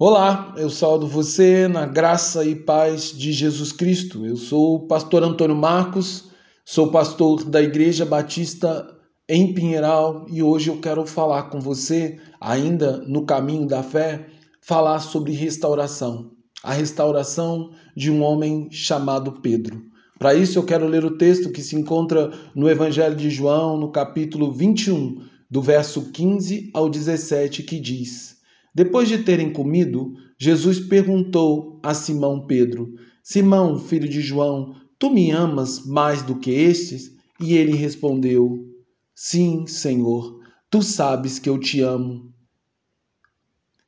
Olá, eu saldo você na graça e paz de Jesus Cristo. Eu sou o pastor Antônio Marcos, sou pastor da Igreja Batista em Pinheiral e hoje eu quero falar com você, ainda no caminho da fé, falar sobre restauração. A restauração de um homem chamado Pedro. Para isso eu quero ler o texto que se encontra no Evangelho de João, no capítulo 21, do verso 15 ao 17, que diz: depois de terem comido, Jesus perguntou a Simão Pedro: Simão, filho de João, tu me amas mais do que estes? E ele respondeu: Sim, Senhor, tu sabes que eu te amo.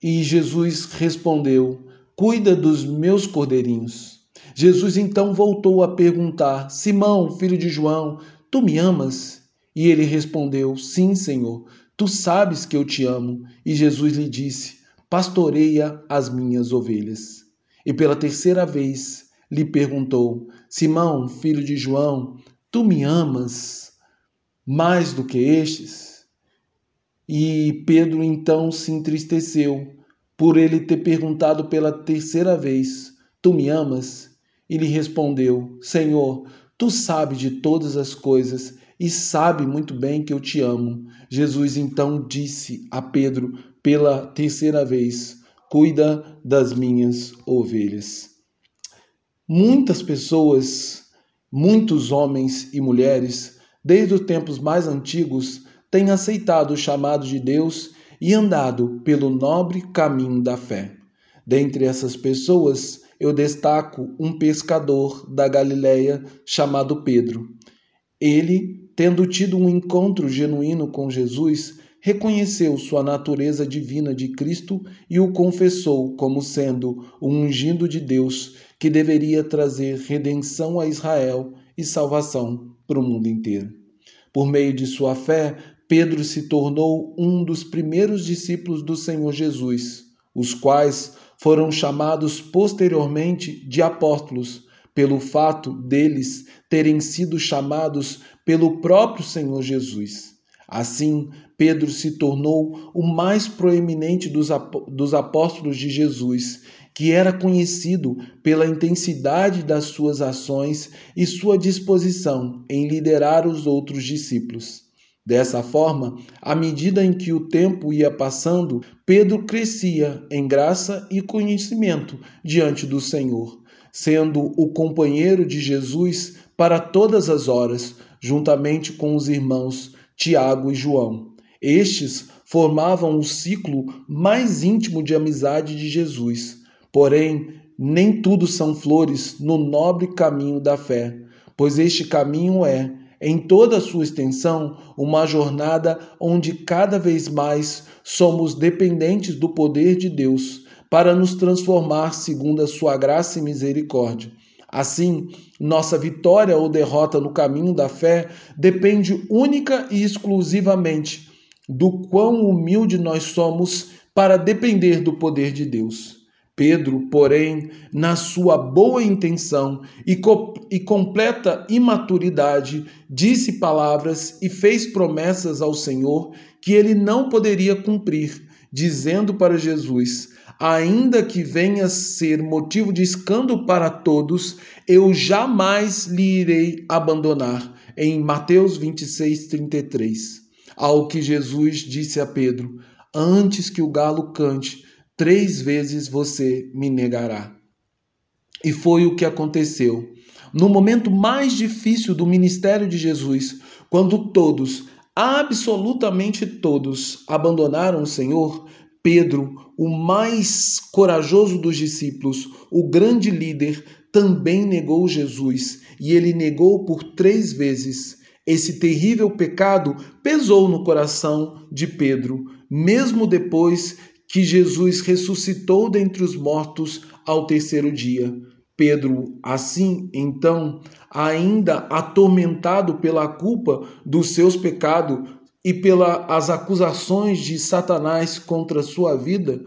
E Jesus respondeu: Cuida dos meus cordeirinhos. Jesus então voltou a perguntar: Simão, filho de João, tu me amas? E ele respondeu: Sim, Senhor, tu sabes que eu te amo. E Jesus lhe disse: pastoreia as minhas ovelhas. E pela terceira vez lhe perguntou: Simão, filho de João, tu me amas mais do que estes? E Pedro então se entristeceu por ele ter perguntado pela terceira vez: Tu me amas? E lhe respondeu: Senhor, tu sabes de todas as coisas e sabe muito bem que eu te amo. Jesus então disse a Pedro pela terceira vez: Cuida das minhas ovelhas. Muitas pessoas, muitos homens e mulheres, desde os tempos mais antigos, têm aceitado o chamado de Deus e andado pelo nobre caminho da fé. Dentre essas pessoas, eu destaco um pescador da Galileia chamado Pedro. Ele tendo tido um encontro genuíno com Jesus, reconheceu sua natureza divina de Cristo e o confessou como sendo o ungido de Deus que deveria trazer redenção a Israel e salvação para o mundo inteiro. Por meio de sua fé, Pedro se tornou um dos primeiros discípulos do Senhor Jesus, os quais foram chamados posteriormente de apóstolos pelo fato deles terem sido chamados pelo próprio Senhor Jesus. Assim, Pedro se tornou o mais proeminente dos, apóstolos de Jesus, que era conhecido pela intensidade das suas ações e sua disposição em liderar os outros discípulos. Dessa forma, à medida em que o tempo ia passando, Pedro crescia em graça e conhecimento diante do Senhor sendo o companheiro de Jesus para todas as horas, juntamente com os irmãos Tiago e João. Estes formavam o ciclo mais íntimo de amizade de Jesus. Porém, nem tudo são flores no nobre caminho da fé, pois este caminho é, em toda a sua extensão, uma jornada onde cada vez mais somos dependentes do poder de Deus para nos transformar segundo a sua graça e misericórdia. Assim, nossa vitória ou derrota no caminho da fé depende única e exclusivamente do quão humilde nós somos para depender do poder de Deus. Pedro, porém, na sua boa intenção e, co e, completa imaturidade, disse palavras e fez promessas ao Senhor que ele não poderia cumprir, dizendo para Jesus: ainda que venha ser motivo de escândalo para todos, eu jamais lhe irei abandonar. Em Mateus 26, 33. Ao que Jesus disse a Pedro: Antes que o galo cante, três vezes você me negará. E foi o que aconteceu. No momento mais difícil do ministério de Jesus, quando todos, absolutamente todos, abandonaram o Senhor, Pedro, o mais corajoso dos discípulos, o grande líder, também negou Jesus e ele negou por três vezes. Esse terrível pecado pesou no coração de Pedro, mesmo depois que Jesus ressuscitou dentre os mortos ao terceiro dia. Pedro, assim, então, ainda atormentado pela culpa dos seus pecados, e pelas acusações de Satanás contra sua vida,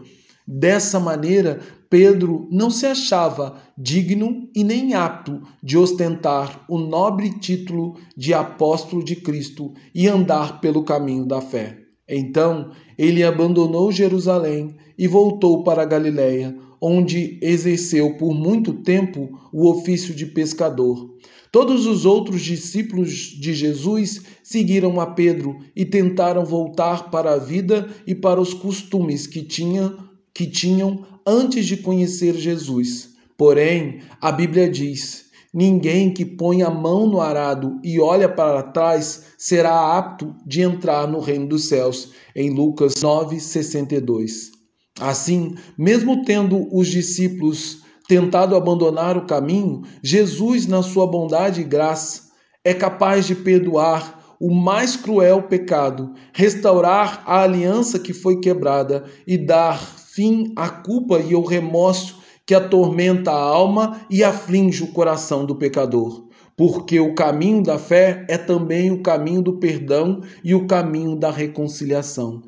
dessa maneira Pedro não se achava digno e nem apto de ostentar o nobre título de apóstolo de Cristo e andar pelo caminho da fé. Então, ele abandonou Jerusalém e voltou para a Galiléia, onde exerceu por muito tempo o ofício de pescador. Todos os outros discípulos de Jesus seguiram a Pedro e tentaram voltar para a vida e para os costumes que, tinha, que tinham antes de conhecer Jesus. Porém, a Bíblia diz: Ninguém que põe a mão no arado e olha para trás será apto de entrar no reino dos céus. Em Lucas 9:62. Assim, mesmo tendo os discípulos tentado abandonar o caminho, Jesus, na sua bondade e graça, é capaz de perdoar o mais cruel pecado, restaurar a aliança que foi quebrada e dar fim à culpa e ao remorso que atormenta a alma e aflige o coração do pecador. Porque o caminho da fé é também o caminho do perdão e o caminho da reconciliação.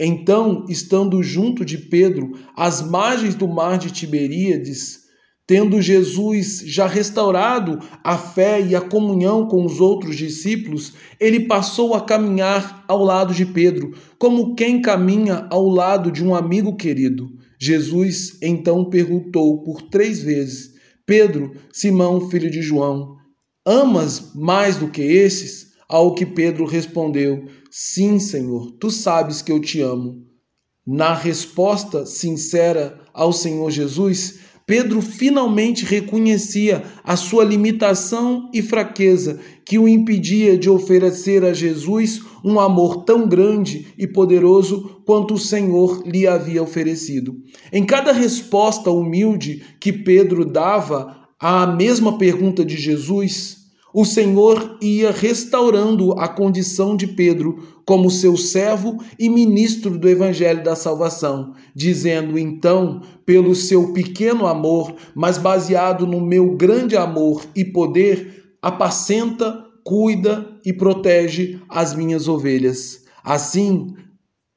Então, estando junto de Pedro, às margens do mar de Tiberíades, Tendo Jesus já restaurado a fé e a comunhão com os outros discípulos, ele passou a caminhar ao lado de Pedro, como quem caminha ao lado de um amigo querido. Jesus então perguntou por três vezes: Pedro, Simão, filho de João, amas mais do que esses? Ao que Pedro respondeu: Sim, Senhor, tu sabes que eu te amo. Na resposta sincera ao Senhor Jesus, Pedro finalmente reconhecia a sua limitação e fraqueza que o impedia de oferecer a Jesus um amor tão grande e poderoso quanto o Senhor lhe havia oferecido. Em cada resposta humilde que Pedro dava à mesma pergunta de Jesus, o Senhor ia restaurando a condição de Pedro como seu servo e ministro do evangelho da salvação, dizendo então, pelo seu pequeno amor, mas baseado no meu grande amor e poder, apacenta, cuida e protege as minhas ovelhas. Assim,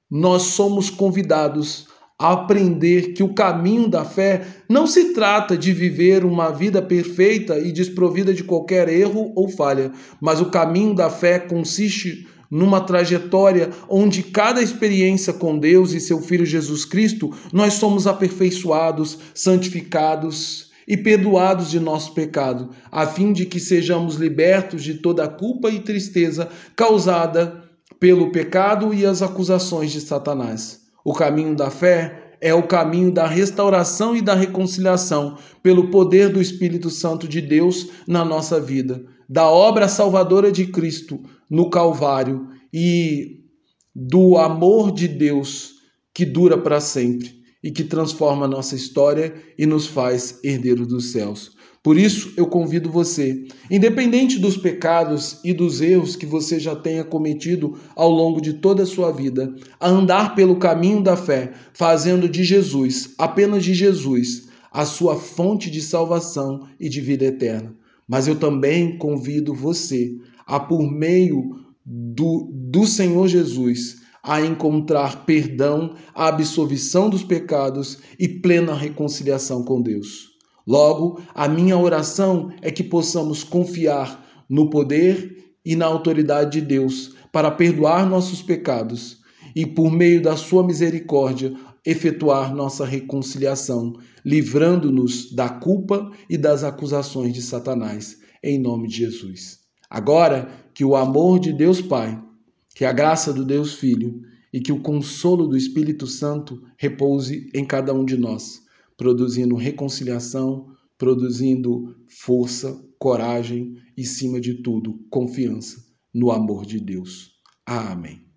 nós somos convidados aprender que o caminho da fé não se trata de viver uma vida perfeita e desprovida de qualquer erro ou falha, mas o caminho da fé consiste numa trajetória onde cada experiência com Deus e seu Filho Jesus Cristo, nós somos aperfeiçoados, santificados e perdoados de nosso pecado, a fim de que sejamos libertos de toda a culpa e tristeza causada pelo pecado e as acusações de Satanás. O caminho da fé é o caminho da restauração e da reconciliação pelo poder do Espírito Santo de Deus na nossa vida, da obra salvadora de Cristo no Calvário e do amor de Deus que dura para sempre e que transforma a nossa história e nos faz herdeiros dos céus. Por isso, eu convido você, independente dos pecados e dos erros que você já tenha cometido ao longo de toda a sua vida, a andar pelo caminho da fé, fazendo de Jesus, apenas de Jesus, a sua fonte de salvação e de vida eterna. Mas eu também convido você a, por meio do, do Senhor Jesus, a encontrar perdão, a absolvição dos pecados e plena reconciliação com Deus. Logo, a minha oração é que possamos confiar no poder e na autoridade de Deus para perdoar nossos pecados e, por meio da Sua misericórdia, efetuar nossa reconciliação, livrando-nos da culpa e das acusações de Satanás, em nome de Jesus. Agora, que o amor de Deus Pai, que a graça do Deus Filho e que o consolo do Espírito Santo repouse em cada um de nós produzindo reconciliação, produzindo força, coragem e, acima de tudo, confiança no amor de Deus. Amém.